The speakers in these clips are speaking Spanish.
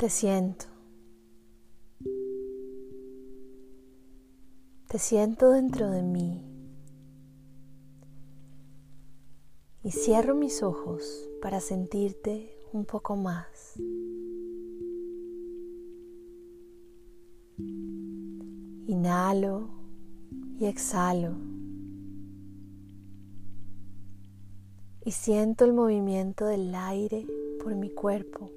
Te siento. Te siento dentro de mí. Y cierro mis ojos para sentirte un poco más. Inhalo y exhalo. Y siento el movimiento del aire por mi cuerpo.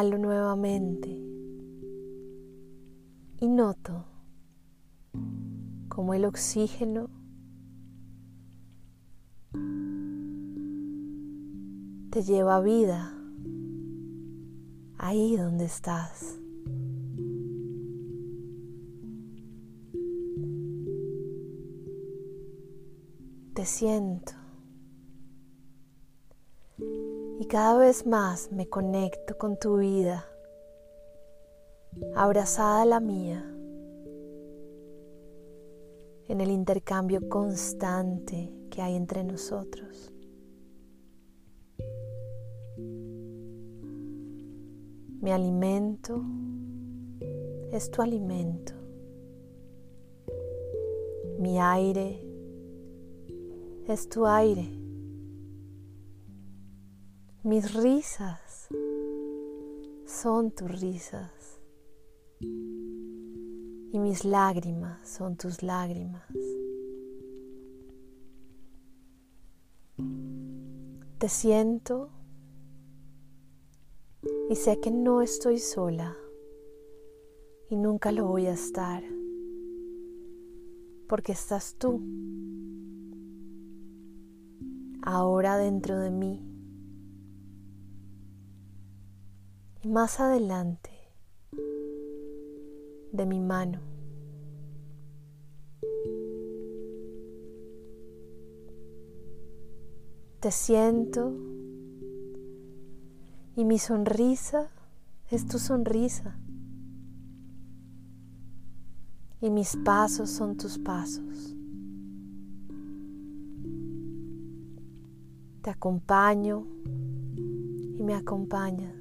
Inhalo nuevamente y noto como el oxígeno te lleva vida ahí donde estás. Te siento. Y cada vez más me conecto con tu vida, abrazada a la mía, en el intercambio constante que hay entre nosotros. Mi alimento es tu alimento. Mi aire es tu aire. Mis risas son tus risas. Y mis lágrimas son tus lágrimas. Te siento y sé que no estoy sola y nunca lo voy a estar porque estás tú ahora dentro de mí más adelante de mi mano. Te siento y mi sonrisa es tu sonrisa y mis pasos son tus pasos. Te acompaño y me acompañas.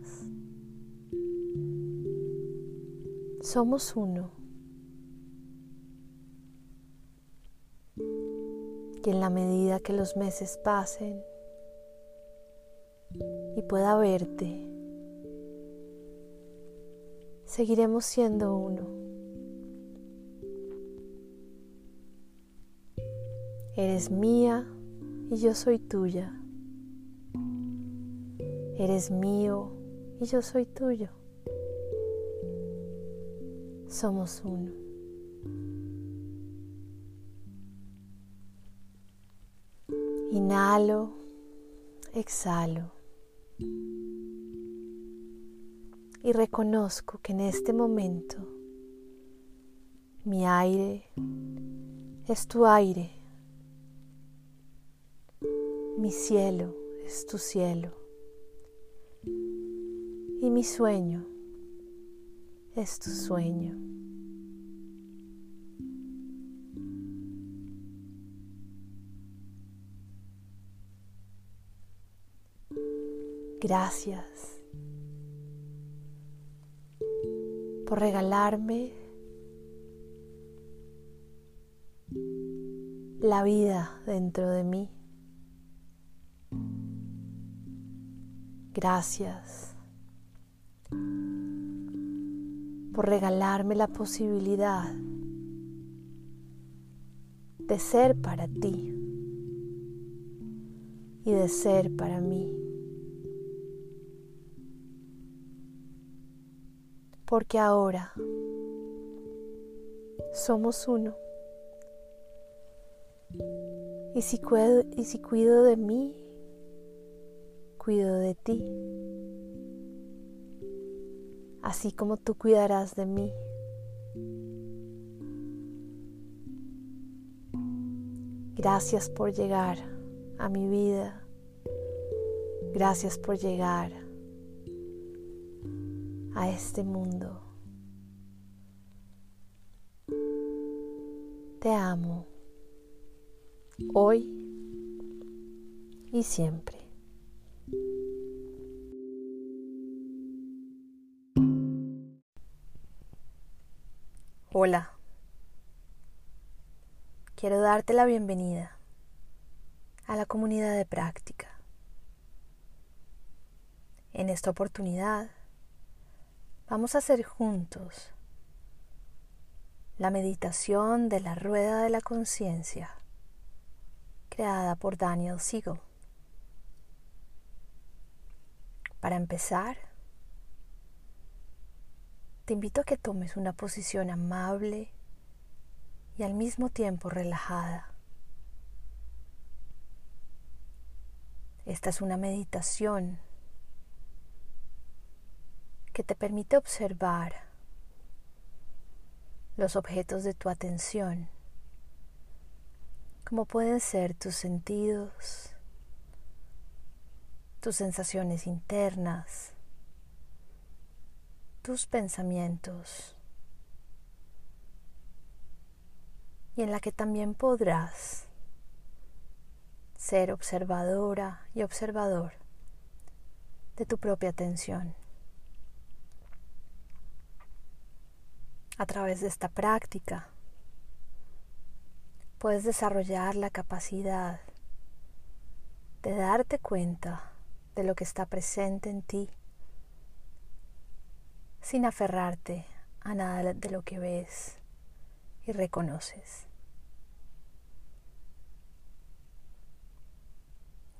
Somos uno. Y en la medida que los meses pasen y pueda verte, seguiremos siendo uno. Eres mía y yo soy tuya. Eres mío y yo soy tuyo somos uno. Inhalo, exhalo. Y reconozco que en este momento mi aire es tu aire, mi cielo es tu cielo. Y mi sueño es tu sueño. Gracias por regalarme la vida dentro de mí. Gracias por regalarme la posibilidad de ser para ti y de ser para mí. Porque ahora somos uno. Y si, cuido, y si cuido de mí, cuido de ti así como tú cuidarás de mí. Gracias por llegar a mi vida. Gracias por llegar a este mundo. Te amo hoy y siempre. Hola, quiero darte la bienvenida a la comunidad de práctica. En esta oportunidad vamos a hacer juntos la meditación de la rueda de la conciencia creada por Daniel Siegel. Para empezar, te invito a que tomes una posición amable y al mismo tiempo relajada. Esta es una meditación que te permite observar los objetos de tu atención, como pueden ser tus sentidos, tus sensaciones internas, tus pensamientos y en la que también podrás ser observadora y observador de tu propia atención. A través de esta práctica puedes desarrollar la capacidad de darte cuenta de lo que está presente en ti sin aferrarte a nada de lo que ves y reconoces.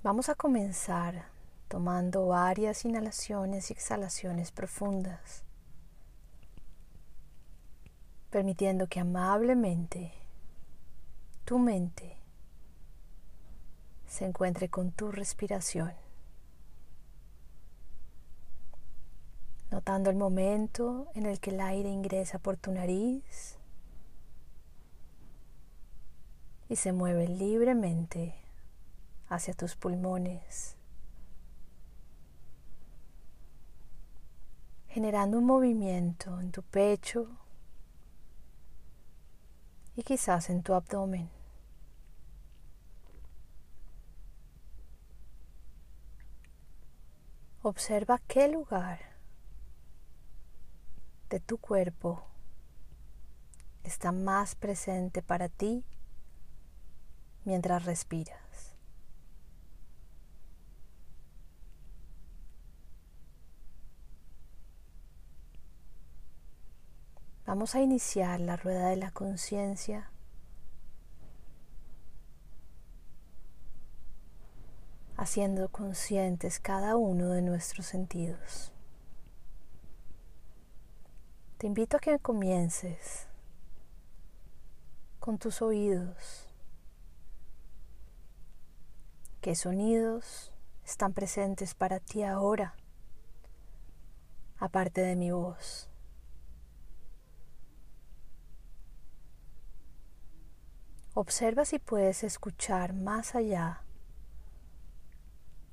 Vamos a comenzar tomando varias inhalaciones y exhalaciones profundas, permitiendo que amablemente tu mente se encuentre con tu respiración. Notando el momento en el que el aire ingresa por tu nariz y se mueve libremente hacia tus pulmones, generando un movimiento en tu pecho y quizás en tu abdomen. Observa qué lugar de tu cuerpo está más presente para ti mientras respiras. Vamos a iniciar la rueda de la conciencia haciendo conscientes cada uno de nuestros sentidos. Te invito a que comiences con tus oídos. ¿Qué sonidos están presentes para ti ahora, aparte de mi voz? Observa si puedes escuchar más allá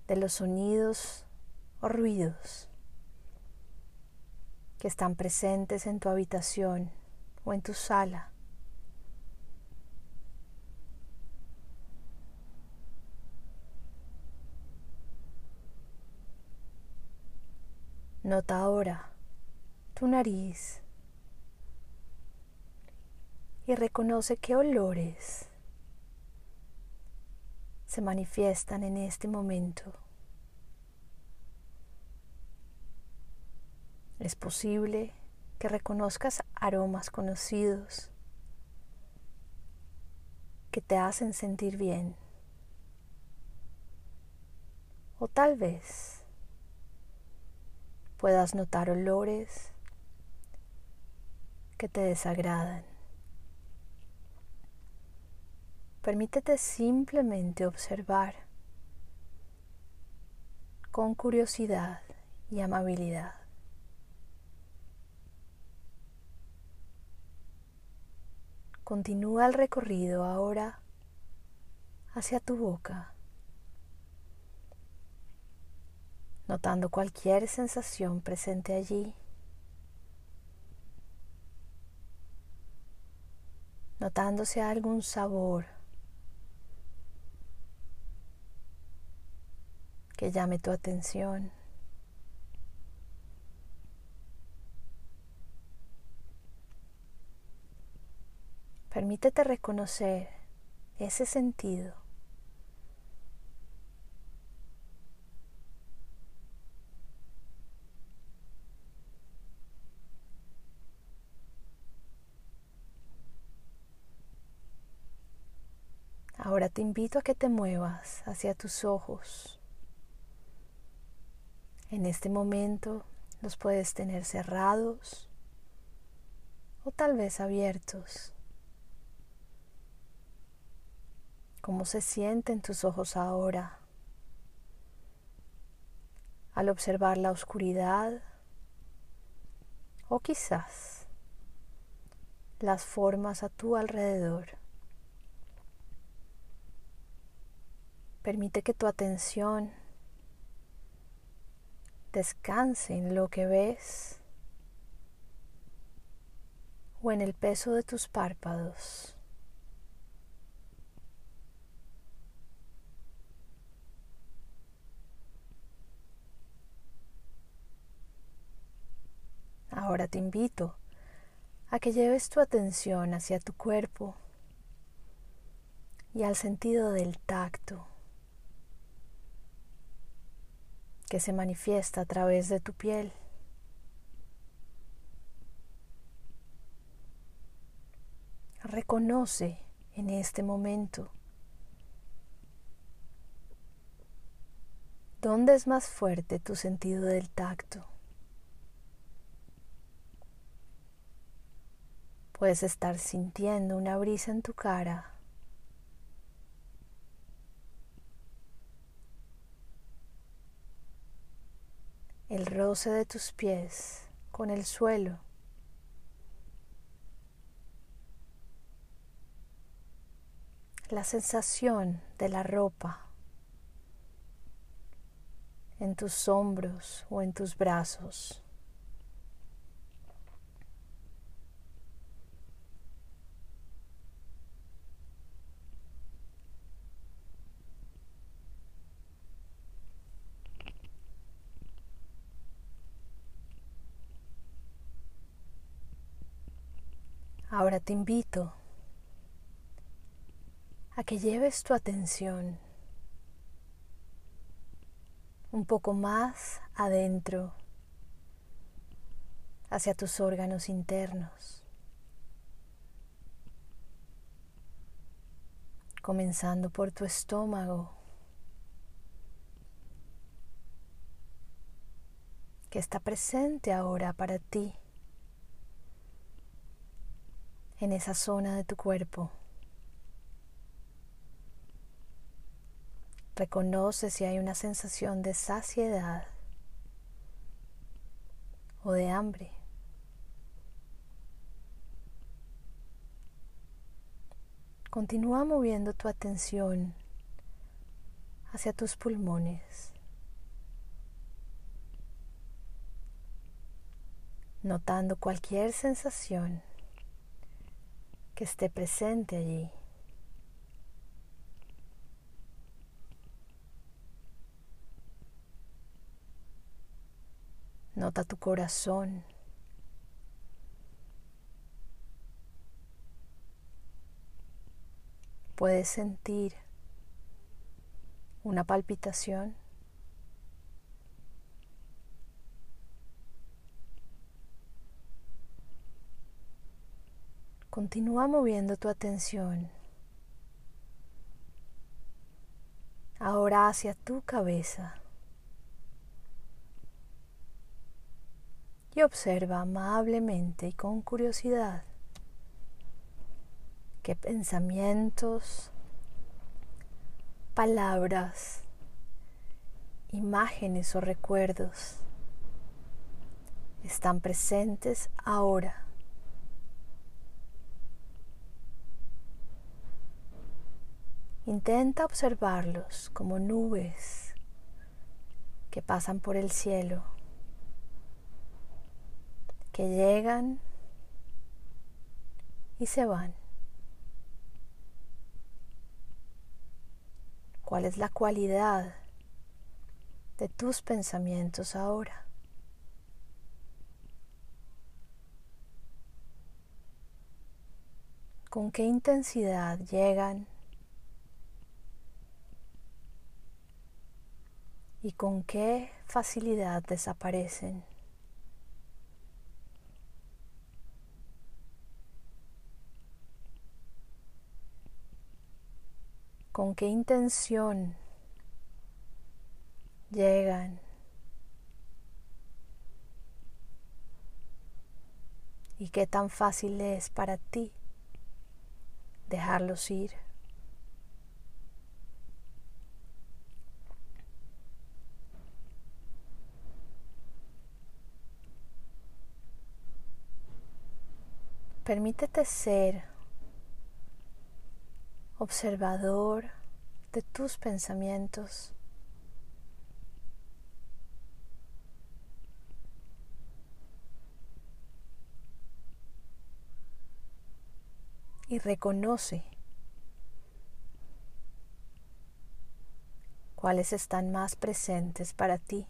de los sonidos o ruidos que están presentes en tu habitación o en tu sala. Nota ahora tu nariz y reconoce qué olores se manifiestan en este momento. Es posible que reconozcas aromas conocidos que te hacen sentir bien. O tal vez puedas notar olores que te desagradan. Permítete simplemente observar con curiosidad y amabilidad. Continúa el recorrido ahora hacia tu boca, notando cualquier sensación presente allí, hay algún sabor que llame tu atención. Permítete reconocer ese sentido. Ahora te invito a que te muevas hacia tus ojos. En este momento los puedes tener cerrados o tal vez abiertos. ¿Cómo se sienten tus ojos ahora? Al observar la oscuridad o quizás las formas a tu alrededor. Permite que tu atención descanse en lo que ves o en el peso de tus párpados. Ahora te invito a que lleves tu atención hacia tu cuerpo y al sentido del tacto. que se manifiesta a través de tu piel. Reconoce en este momento dónde es más fuerte tu sentido del tacto. Puedes estar sintiendo una brisa en tu cara el roce de tus pies con el suelo. La sensación de la ropa en tus hombros o en tus brazos. Ahora te invito a que lleves tu atención un poco más adentro hacia tus órganos internos, comenzando por tu estómago, que está presente ahora para ti en esa zona de tu cuerpo. Reconoce si hay una sensación de saciedad o de hambre. Continúa moviendo tu atención hacia tus pulmones, notando cualquier sensación que esté presente allí. Nota tu corazón. Puedes sentir una palpitación. Continúa moviendo tu atención. Ahora hacia tu cabeza. Y observa amablemente y con curiosidad qué pensamientos, palabras, imágenes o recuerdos están presentes ahora Intenta observarlos como nubes que pasan por el cielo, que llegan y se van. ¿Cuál es la cualidad de tus pensamientos ahora. ¿Con qué intensidad llegan y con qué facilidad desaparecen? con qué intención llegan y qué tan fácil es para ti dejarlos ir. Permítete ser observador de tus pensamientos. Y reconoce cuáles están más presentes para ti.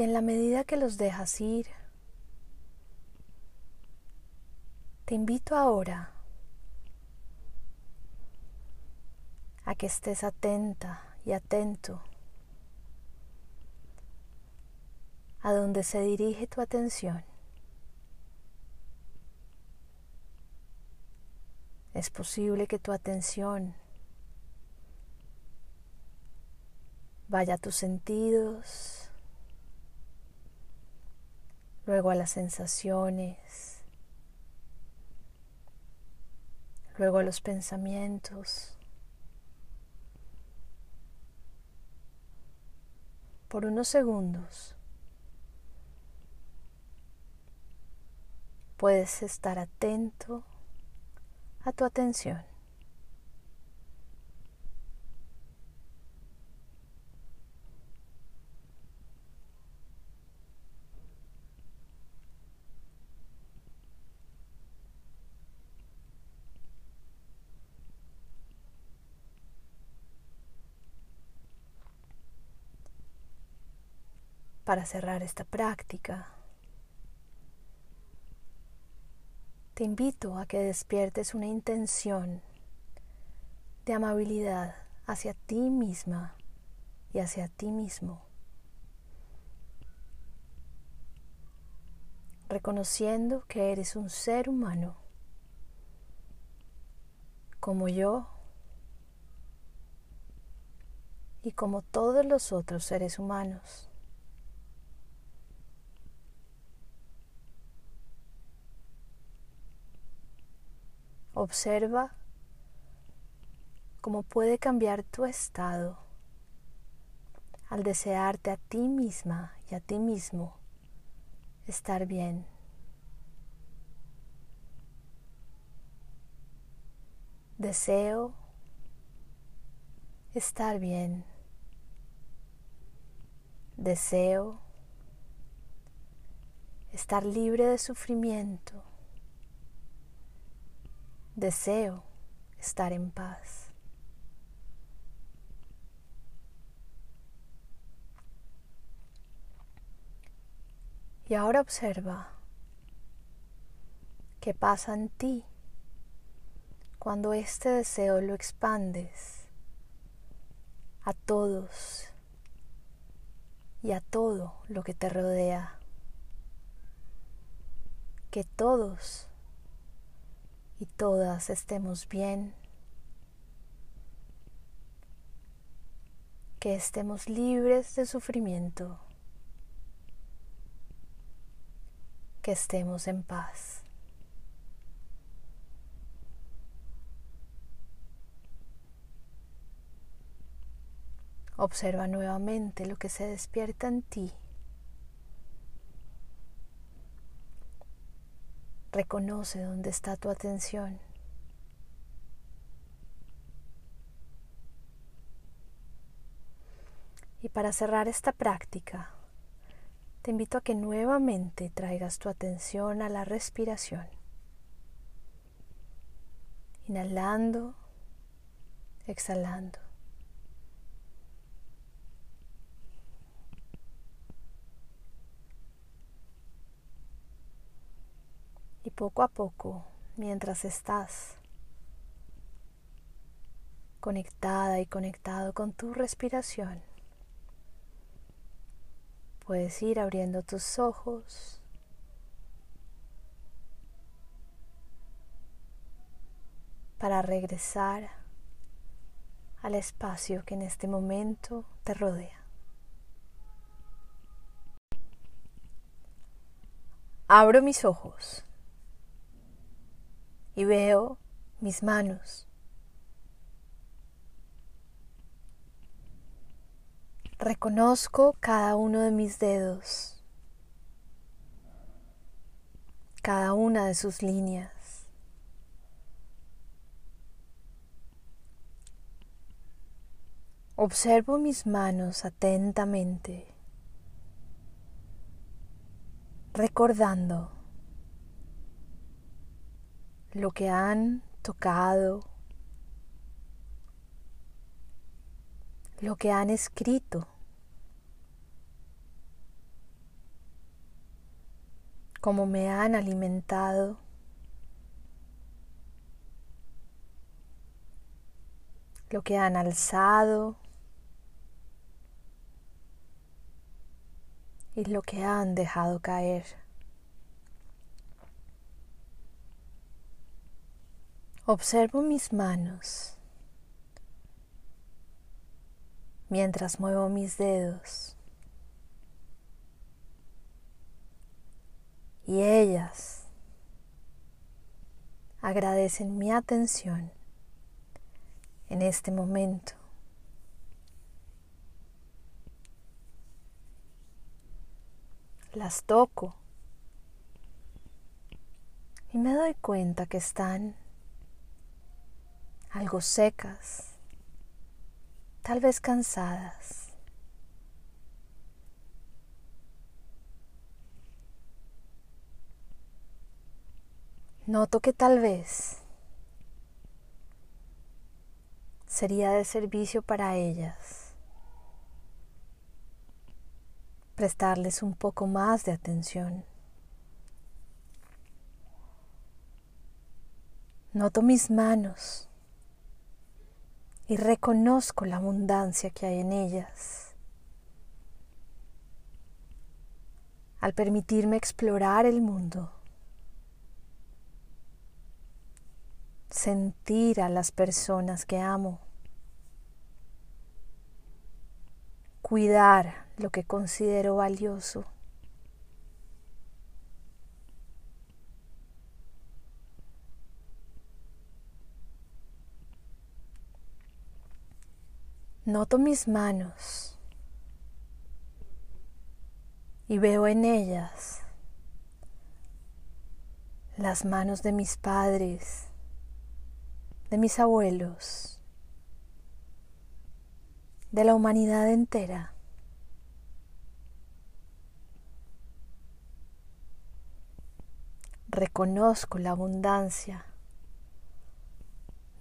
Y en la medida que los dejas ir, te invito ahora a que estés atenta y atento a donde se dirige tu atención. Es posible que tu atención vaya a tus sentidos, luego a las sensaciones, luego a los pensamientos. Por unos segundos puedes estar atento a tu atención. Para cerrar esta práctica, te invito a que despiertes una intención de amabilidad hacia ti misma y hacia ti mismo, reconociendo que eres un ser humano como yo y como todos los otros seres humanos. Observa cómo puede cambiar tu estado al desearte a ti misma y a ti mismo estar bien. Deseo estar bien. Deseo estar libre de sufrimiento. Deseo estar en paz. Y ahora observa qué pasa en ti cuando este deseo lo expandes a todos y a todo lo que te rodea. Que todos y todas estemos bien, que estemos libres de sufrimiento, que estemos en paz. Observa nuevamente lo que se despierta en ti. Reconoce dónde está tu atención. Y para cerrar esta práctica, te invito a que nuevamente traigas tu atención a la respiración. Inhalando, exhalando. Poco a poco, mientras estás conectada y conectado con tu respiración, puedes ir abriendo tus ojos. para regresar al espacio que en este momento te rodea. Abro mis ojos y veo mis manos. Reconozco cada uno de mis dedos, cada una de sus líneas. Observo mis manos atentamente, recordando lo que han tocado, lo que han escrito, cómo me han alimentado. lo que han alzado y lo que han dejado caer. Observo mis manos mientras muevo mis dedos y ellas agradecen mi atención en este momento. Las toco y me doy cuenta que están algo secas, tal vez cansadas. Noto que tal vez sería de servicio para ellas prestarles un poco más de atención. Noto mis manos y reconozco la abundancia que hay en ellas. Al permitirme explorar el mundo, sentir a las personas que amo, cuidar lo que considero valioso. Noto mis manos y veo en ellas las manos de mis padres, de mis abuelos, de la humanidad entera. Reconozco la abundancia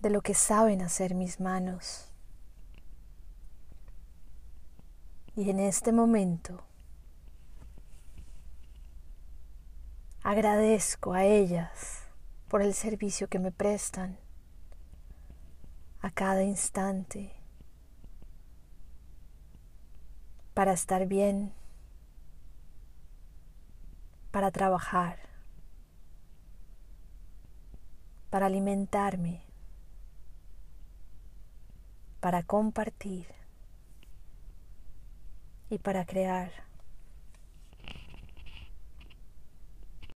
de lo que saben hacer mis manos. Y en este momento agradezco a ellas por el servicio que me prestan a cada instante para estar bien, para trabajar, para alimentarme, para compartir y para crear.